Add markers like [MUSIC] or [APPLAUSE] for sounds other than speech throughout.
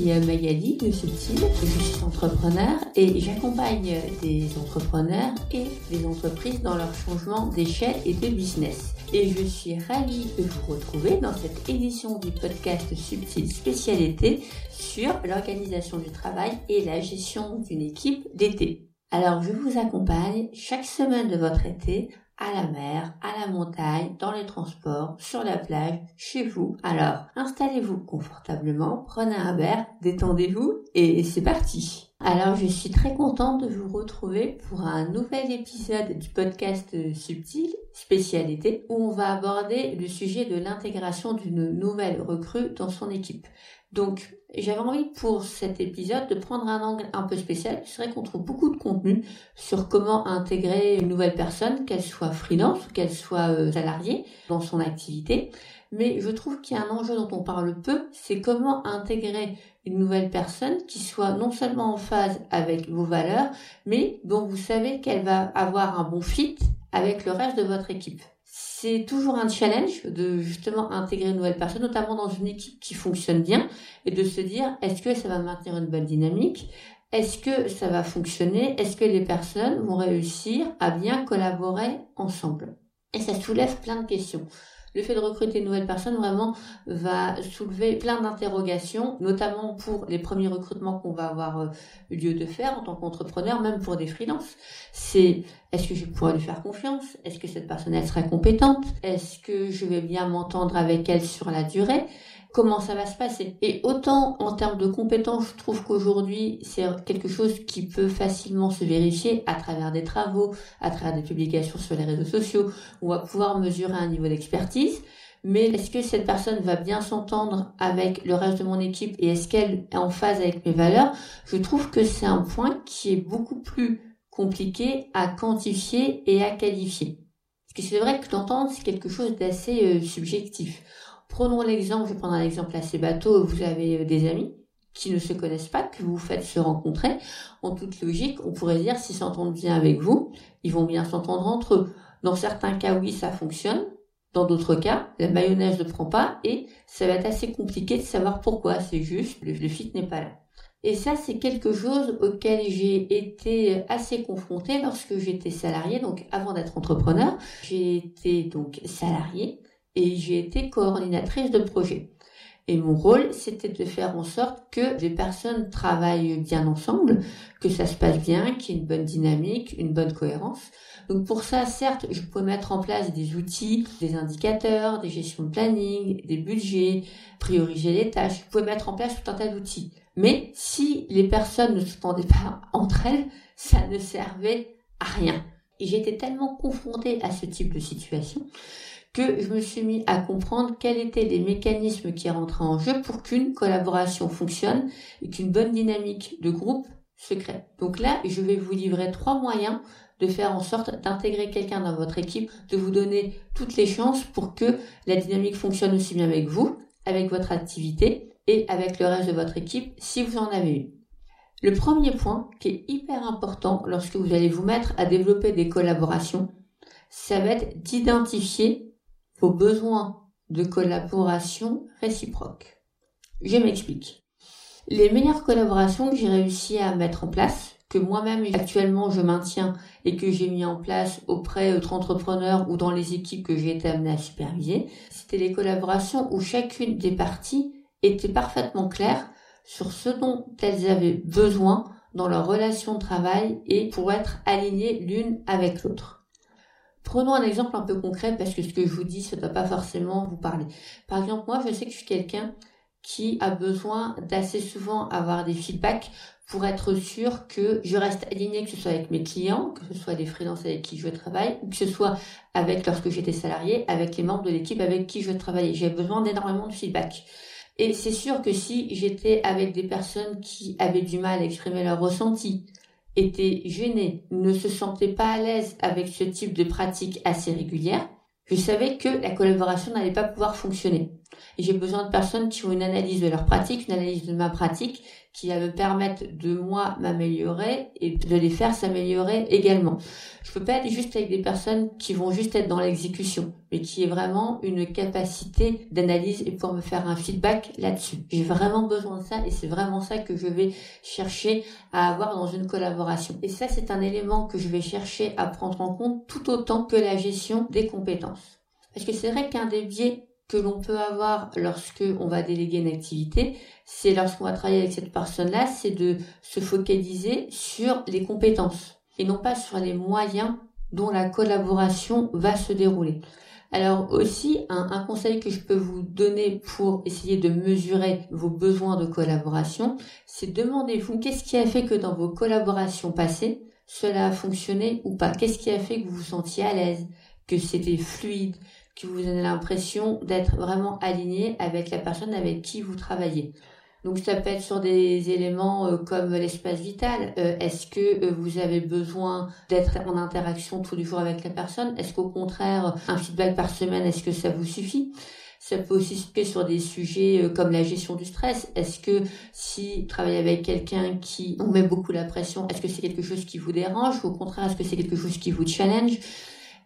suis Magali de Subtil, je suis entrepreneur et j'accompagne des entrepreneurs et des entreprises dans leur changement d'échelle et de business. Et je suis ravie de vous retrouver dans cette édition du podcast Subtil Spécialité sur l'organisation du travail et la gestion d'une équipe d'été. Alors je vous accompagne chaque semaine de votre été à la mer, à la montagne, dans les transports, sur la plage, chez vous. Alors, installez-vous confortablement, prenez un verre, détendez-vous et c'est parti. Alors, je suis très contente de vous retrouver pour un nouvel épisode du podcast Subtil, spécialité, où on va aborder le sujet de l'intégration d'une nouvelle recrue dans son équipe. Donc, j'avais envie pour cet épisode de prendre un angle un peu spécial. C'est vrai qu'on trouve beaucoup de contenu sur comment intégrer une nouvelle personne, qu'elle soit freelance ou qu'elle soit euh, salariée dans son activité. Mais je trouve qu'il y a un enjeu dont on parle peu, c'est comment intégrer une nouvelle personne qui soit non seulement en phase avec vos valeurs, mais dont vous savez qu'elle va avoir un bon fit avec le reste de votre équipe c'est toujours un challenge de justement intégrer une nouvelle personne, notamment dans une équipe qui fonctionne bien, et de se dire est-ce que ça va maintenir une bonne dynamique? Est-ce que ça va fonctionner? Est-ce que les personnes vont réussir à bien collaborer ensemble? Et ça soulève plein de questions le fait de recruter une nouvelle personne vraiment va soulever plein d'interrogations, notamment pour les premiers recrutements qu'on va avoir euh, lieu de faire en tant qu'entrepreneur, même pour des freelances. C'est est-ce que je pourrais lui faire confiance? Est-ce que cette personne elle sera compétente? Est-ce que je vais bien m'entendre avec elle sur la durée? Comment ça va se passer. Et autant en termes de compétences, je trouve qu'aujourd'hui, c'est quelque chose qui peut facilement se vérifier à travers des travaux, à travers des publications sur les réseaux sociaux. On va pouvoir mesurer un niveau d'expertise. Mais est-ce que cette personne va bien s'entendre avec le reste de mon équipe et est-ce qu'elle est en phase avec mes valeurs? Je trouve que c'est un point qui est beaucoup plus compliqué à quantifier et à qualifier. Parce que c'est vrai que d'entendre, c'est quelque chose d'assez euh, subjectif. Prenons l'exemple, je vais prendre un exemple assez bateau, vous avez euh, des amis qui ne se connaissent pas, que vous faites se rencontrer. En toute logique, on pourrait dire s'ils s'entendent bien avec vous, ils vont bien s'entendre entre eux. Dans certains cas, oui, ça fonctionne. Dans d'autres cas, la mayonnaise ne prend pas et ça va être assez compliqué de savoir pourquoi. C'est juste, le, fit n'est pas là. Et ça, c'est quelque chose auquel j'ai été assez confrontée lorsque j'étais salariée, donc avant d'être entrepreneur. J'ai été donc salariée et j'ai été coordinatrice de projet. Et mon rôle, c'était de faire en sorte que les personnes travaillent bien ensemble, que ça se passe bien, qu'il y ait une bonne dynamique, une bonne cohérence. Donc pour ça, certes, je peux mettre en place des outils, des indicateurs, des gestions de planning, des budgets, prioriser les tâches. Je peux mettre en place tout un tas d'outils. Mais si les personnes ne s'entendaient pas entre elles, ça ne servait à rien. Et j'étais tellement confrontée à ce type de situation que je me suis mis à comprendre quels étaient les mécanismes qui rentraient en jeu pour qu'une collaboration fonctionne et qu'une bonne dynamique de groupe se crée. Donc là, je vais vous livrer trois moyens de faire en sorte d'intégrer quelqu'un dans votre équipe, de vous donner toutes les chances pour que la dynamique fonctionne aussi bien avec vous, avec votre activité et avec le reste de votre équipe si vous en avez une. Le premier point qui est hyper important lorsque vous allez vous mettre à développer des collaborations, ça va être d'identifier vos besoins de collaboration réciproque. Je m'explique. Les meilleures collaborations que j'ai réussi à mettre en place, que moi-même actuellement je maintiens et que j'ai mis en place auprès d'autres entrepreneurs ou dans les équipes que j'ai été amené à superviser, c'était les collaborations où chacune des parties était parfaitement claire sur ce dont elles avaient besoin dans leur relation de travail et pour être alignées l'une avec l'autre. Prenons un exemple un peu concret parce que ce que je vous dis, ça ne doit pas forcément vous parler. Par exemple, moi, je sais que je suis quelqu'un qui a besoin d'assez souvent avoir des feedbacks pour être sûr que je reste aligné, que ce soit avec mes clients, que ce soit des freelances avec qui je travaille, ou que ce soit avec, lorsque j'étais salarié, avec les membres de l'équipe avec qui je travaillais. J'ai besoin d'énormément de feedback. Et c'est sûr que si j'étais avec des personnes qui avaient du mal à exprimer leurs ressentis, étaient gênés, ne se sentaient pas à l'aise avec ce type de pratique assez régulière, Je savais que la collaboration n'allait pas pouvoir fonctionner. Et j'ai besoin de personnes qui ont une analyse de leur pratique, une analyse de ma pratique, qui va me permettre de moi m'améliorer et de les faire s'améliorer également. Je peux pas être juste avec des personnes qui vont juste être dans l'exécution, mais qui aient vraiment une capacité d'analyse et pour me faire un feedback là-dessus. J'ai vraiment besoin de ça et c'est vraiment ça que je vais chercher à avoir dans une collaboration. Et ça, c'est un élément que je vais chercher à prendre en compte tout autant que la gestion des compétences. Parce que c'est vrai qu'un des biais que l'on peut avoir lorsque on va déléguer une activité, c'est lorsqu'on va travailler avec cette personne-là, c'est de se focaliser sur les compétences et non pas sur les moyens dont la collaboration va se dérouler. Alors aussi, un, conseil que je peux vous donner pour essayer de mesurer vos besoins de collaboration, c'est demandez-vous qu'est-ce qui a fait que dans vos collaborations passées, cela a fonctionné ou pas? Qu'est-ce qui a fait que vous vous sentiez à l'aise, que c'était fluide, que vous avez l'impression d'être vraiment aligné avec la personne avec qui vous travaillez. Donc ça peut être sur des éléments euh, comme l'espace vital. Euh, est-ce que euh, vous avez besoin d'être en interaction tous les jours avec la personne? Est-ce qu'au contraire, un feedback par semaine, est-ce que ça vous suffit? Ça peut aussi se sur des sujets comme la gestion du stress. Est-ce que si travaillez avec quelqu'un qui on met beaucoup la pression, est-ce que c'est quelque chose qui vous dérange? Ou au contraire est-ce que c'est quelque chose qui vous challenge?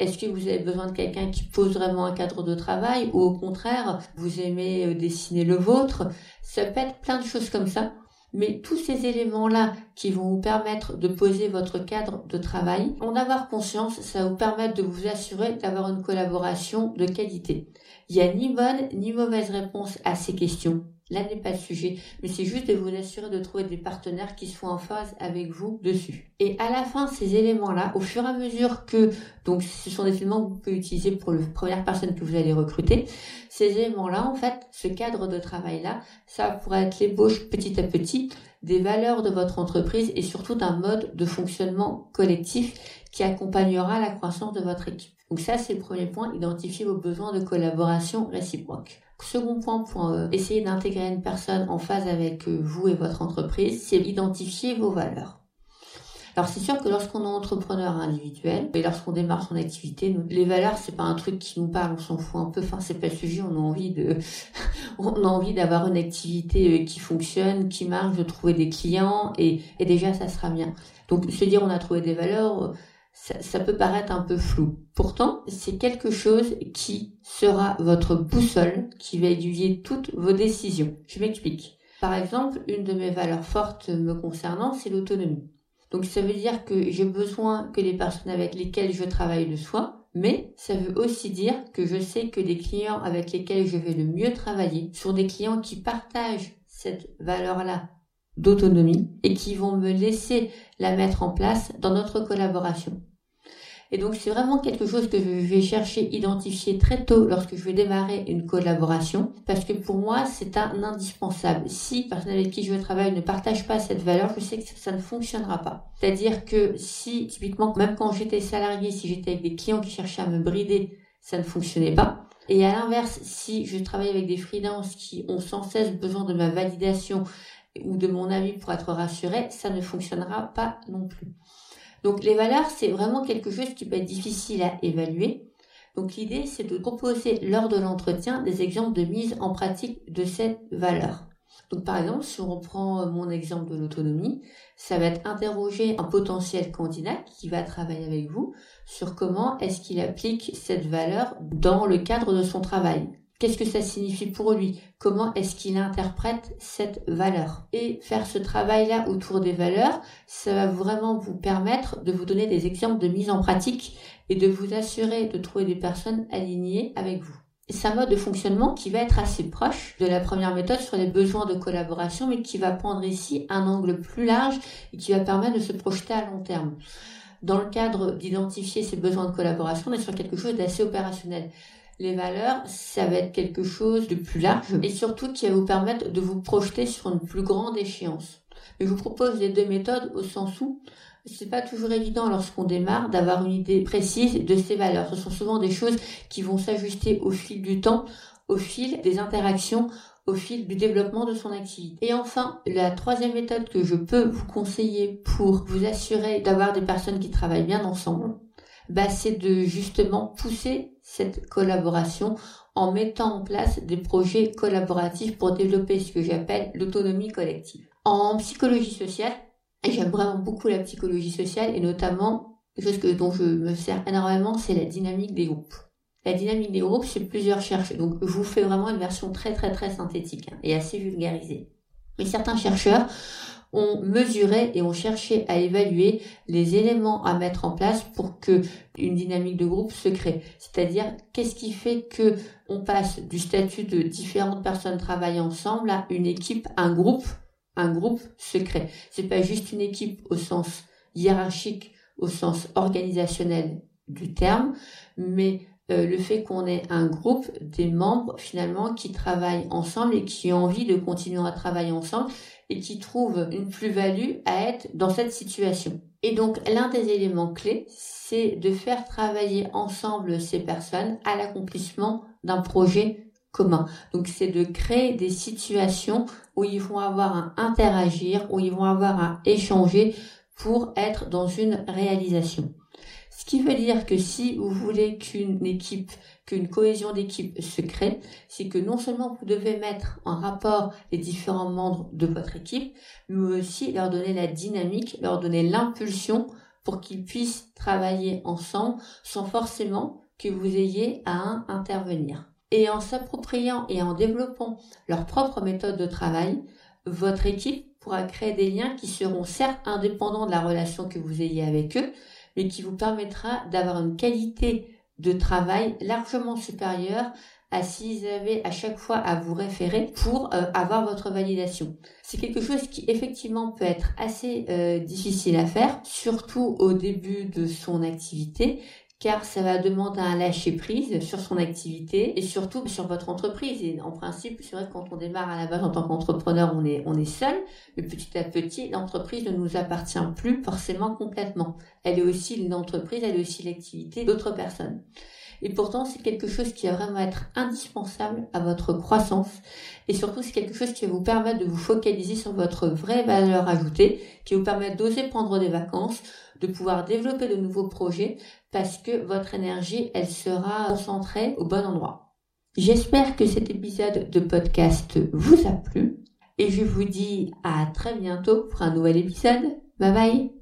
Est-ce que vous avez besoin de quelqu'un qui pose vraiment un cadre de travail ou au contraire, vous aimez euh, dessiner le vôtre? Ça peut être plein de choses comme ça. Mais tous ces éléments-là qui vont vous permettre de poser votre cadre de travail, en avoir conscience, ça va vous permettre de vous assurer d'avoir une collaboration de qualité. Il n'y a ni bonne ni mauvaise réponse à ces questions. Là n'est pas le sujet, mais c'est juste de vous assurer de trouver des partenaires qui soient en phase avec vous dessus. Et à la fin, ces éléments-là, au fur et à mesure que, donc ce sont des éléments que vous pouvez utiliser pour la première personne que vous allez recruter, ces éléments-là, en fait, ce cadre de travail-là, ça pourrait être l'ébauche petit à petit des valeurs de votre entreprise et surtout d'un mode de fonctionnement collectif qui accompagnera la croissance de votre équipe. Donc ça, c'est le premier point, identifier vos besoins de collaboration réciproque. Second point pour euh, essayer d'intégrer une personne en phase avec euh, vous et votre entreprise, c'est identifier vos valeurs. Alors c'est sûr que lorsqu'on est entrepreneur individuel et lorsqu'on démarre son activité, les valeurs c'est pas un truc qui nous parle, on s'en fout un peu. Enfin c'est pas le sujet. On a envie de, [LAUGHS] on a envie d'avoir une activité euh, qui fonctionne, qui marche, de trouver des clients et, et déjà ça sera bien. Donc se dire on a trouvé des valeurs, ça, peut paraître un peu flou. Pourtant, c'est quelque chose qui sera votre boussole, qui va aiguiller toutes vos décisions. Je m'explique. Par exemple, une de mes valeurs fortes me concernant, c'est l'autonomie. Donc ça veut dire que j'ai besoin que les personnes avec lesquelles je travaille le soient, mais ça veut aussi dire que je sais que les clients avec lesquels je vais le mieux travailler sont des clients qui partagent cette valeur-là d'autonomie et qui vont me laisser la mettre en place dans notre collaboration. Et donc c'est vraiment quelque chose que je vais chercher, identifier très tôt lorsque je vais démarrer une collaboration, parce que pour moi c'est un indispensable. Si personne avec qui je travaille ne partage pas cette valeur, je sais que ça ne fonctionnera pas. C'est-à-dire que si typiquement, même quand j'étais salarié, si j'étais avec des clients qui cherchaient à me brider, ça ne fonctionnait pas. Et à l'inverse, si je travaille avec des freelances qui ont sans cesse besoin de ma validation ou de mon avis pour être rassuré, ça ne fonctionnera pas non plus. Donc les valeurs, c'est vraiment quelque chose qui peut être difficile à évaluer. Donc l'idée, c'est de proposer lors de l'entretien des exemples de mise en pratique de cette valeur. Donc par exemple, si on reprend mon exemple de l'autonomie, ça va être interroger un potentiel candidat qui va travailler avec vous sur comment est-ce qu'il applique cette valeur dans le cadre de son travail. Qu'est-ce que ça signifie pour lui? Comment est-ce qu'il interprète cette valeur? Et faire ce travail-là autour des valeurs, ça va vraiment vous permettre de vous donner des exemples de mise en pratique et de vous assurer de trouver des personnes alignées avec vous. C'est un mode de fonctionnement qui va être assez proche de la première méthode sur les besoins de collaboration, mais qui va prendre ici un angle plus large et qui va permettre de se projeter à long terme. Dans le cadre d'identifier ces besoins de collaboration, on est sur quelque chose d'assez opérationnel les valeurs, ça va être quelque chose de plus large et surtout qui va vous permettre de vous projeter sur une plus grande échéance. je vous propose les deux méthodes au sens où c'est pas toujours évident lorsqu'on démarre d'avoir une idée précise de ces valeurs. Ce sont souvent des choses qui vont s'ajuster au fil du temps, au fil des interactions, au fil du développement de son activité. Et enfin, la troisième méthode que je peux vous conseiller pour vous assurer d'avoir des personnes qui travaillent bien ensemble, bah, c'est de justement pousser cette collaboration en mettant en place des projets collaboratifs pour développer ce que j'appelle l'autonomie collective. En psychologie sociale, j'aime vraiment beaucoup la psychologie sociale et notamment, chose dont je me sers énormément, c'est la dynamique des groupes. La dynamique des groupes, c'est plusieurs chercheurs. Donc, je vous fais vraiment une version très, très, très synthétique hein, et assez vulgarisée. Mais certains chercheurs ont mesuré et ont cherché à évaluer les éléments à mettre en place pour que une dynamique de groupe se crée. C'est-à-dire, qu'est-ce qui fait que on passe du statut de différentes personnes travaillant ensemble à une équipe, un groupe, un groupe se crée. C'est pas juste une équipe au sens hiérarchique, au sens organisationnel du terme, mais euh, le fait qu'on ait un groupe des membres finalement qui travaillent ensemble et qui ont envie de continuer à travailler ensemble et qui trouvent une plus-value à être dans cette situation. Et donc l'un des éléments clés, c'est de faire travailler ensemble ces personnes à l'accomplissement d'un projet commun. Donc c'est de créer des situations où ils vont avoir à interagir, où ils vont avoir à échanger pour être dans une réalisation. Ce qui veut dire que si vous voulez qu'une équipe, qu'une cohésion d'équipe se crée, c'est que non seulement vous devez mettre en rapport les différents membres de votre équipe, mais aussi leur donner la dynamique, leur donner l'impulsion pour qu'ils puissent travailler ensemble sans forcément que vous ayez à intervenir. Et en s'appropriant et en développant leur propre méthode de travail, votre équipe pourra créer des liens qui seront certes indépendants de la relation que vous ayez avec eux, mais qui vous permettra d'avoir une qualité de travail largement supérieure à s'ils avaient à chaque fois à vous référer pour euh, avoir votre validation. C'est quelque chose qui effectivement peut être assez euh, difficile à faire, surtout au début de son activité, car ça va demander un lâcher prise sur son activité et surtout sur votre entreprise. Et en principe, c'est vrai que quand on démarre à la base en tant qu'entrepreneur, on est, on est seul, mais petit à petit, l'entreprise ne nous appartient plus forcément complètement. Elle est aussi une entreprise, elle est aussi l'activité d'autres personnes. Et pourtant, c'est quelque chose qui va vraiment être indispensable à votre croissance. Et surtout, c'est quelque chose qui va vous permettre de vous focaliser sur votre vraie valeur ajoutée, qui vous permettre d'oser prendre des vacances, de pouvoir développer de nouveaux projets, parce que votre énergie, elle sera concentrée au bon endroit. J'espère que cet épisode de podcast vous a plu et je vous dis à très bientôt pour un nouvel épisode. Bye bye